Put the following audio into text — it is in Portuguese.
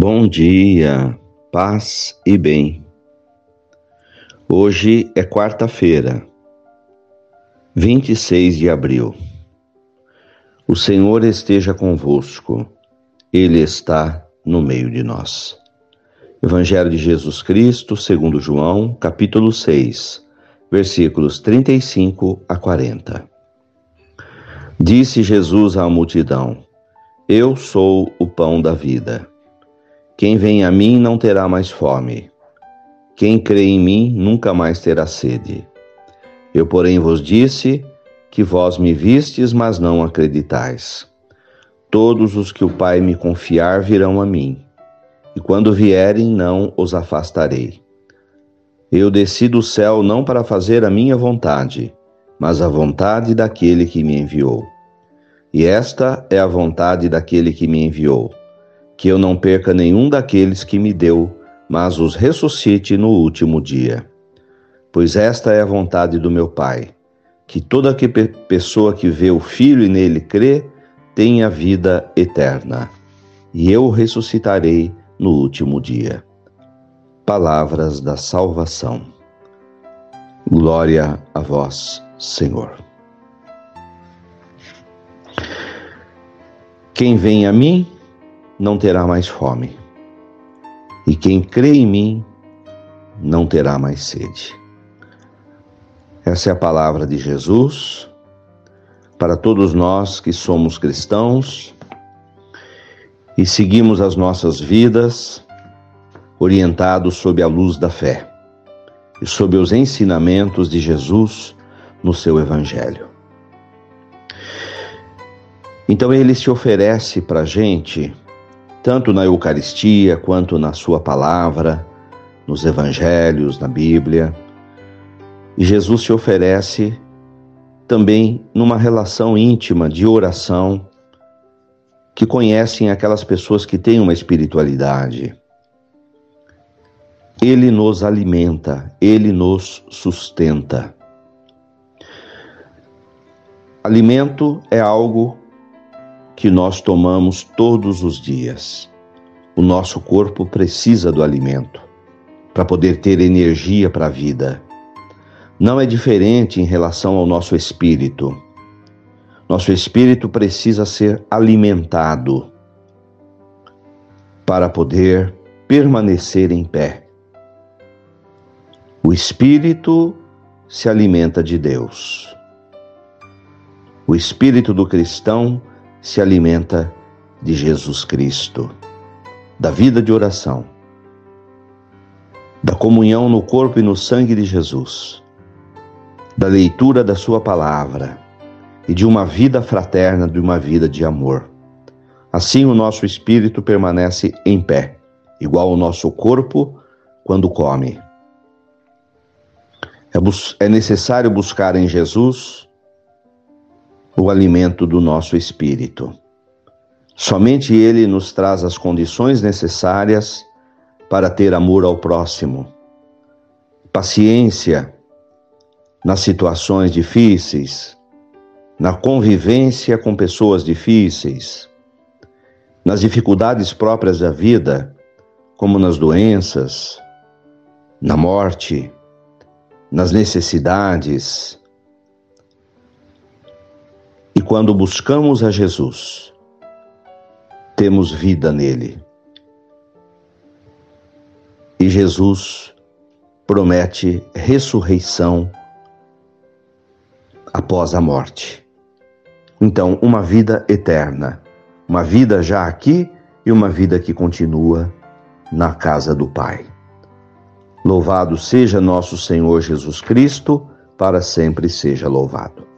Bom dia, paz e bem. Hoje é quarta-feira, 26 de abril. O Senhor esteja convosco, Ele está no meio de nós. Evangelho de Jesus Cristo, segundo João, capítulo 6, versículos 35 a 40. Disse Jesus à multidão: Eu sou o pão da vida. Quem vem a mim não terá mais fome. Quem crê em mim nunca mais terá sede. Eu, porém, vos disse que vós me vistes, mas não acreditais. Todos os que o Pai me confiar virão a mim, e quando vierem, não os afastarei. Eu desci do céu não para fazer a minha vontade, mas a vontade daquele que me enviou. E esta é a vontade daquele que me enviou que eu não perca nenhum daqueles que me deu, mas os ressuscite no último dia. Pois esta é a vontade do meu Pai, que toda que pessoa que vê o Filho e nele crê, tenha vida eterna, e eu ressuscitarei no último dia. Palavras da salvação. Glória a vós, Senhor. Quem vem a mim, não terá mais fome. E quem crê em mim não terá mais sede. Essa é a palavra de Jesus para todos nós que somos cristãos e seguimos as nossas vidas orientados sob a luz da fé e sob os ensinamentos de Jesus no seu Evangelho. Então ele se oferece para a gente tanto na Eucaristia quanto na Sua palavra, nos Evangelhos, na Bíblia. E Jesus se oferece também numa relação íntima de oração que conhecem aquelas pessoas que têm uma espiritualidade. Ele nos alimenta, ele nos sustenta. Alimento é algo que nós tomamos todos os dias. O nosso corpo precisa do alimento para poder ter energia para a vida. Não é diferente em relação ao nosso espírito. Nosso espírito precisa ser alimentado para poder permanecer em pé. O espírito se alimenta de Deus. O espírito do cristão se alimenta de Jesus Cristo, da vida de oração, da comunhão no corpo e no sangue de Jesus, da leitura da Sua palavra e de uma vida fraterna, de uma vida de amor. Assim o nosso espírito permanece em pé, igual ao nosso corpo quando come. É, é necessário buscar em Jesus o alimento do nosso espírito. Somente Ele nos traz as condições necessárias para ter amor ao próximo, paciência nas situações difíceis, na convivência com pessoas difíceis, nas dificuldades próprias da vida, como nas doenças, na morte, nas necessidades, e quando buscamos a Jesus, temos vida nele. E Jesus promete ressurreição após a morte. Então, uma vida eterna, uma vida já aqui e uma vida que continua na casa do Pai. Louvado seja nosso Senhor Jesus Cristo, para sempre seja louvado.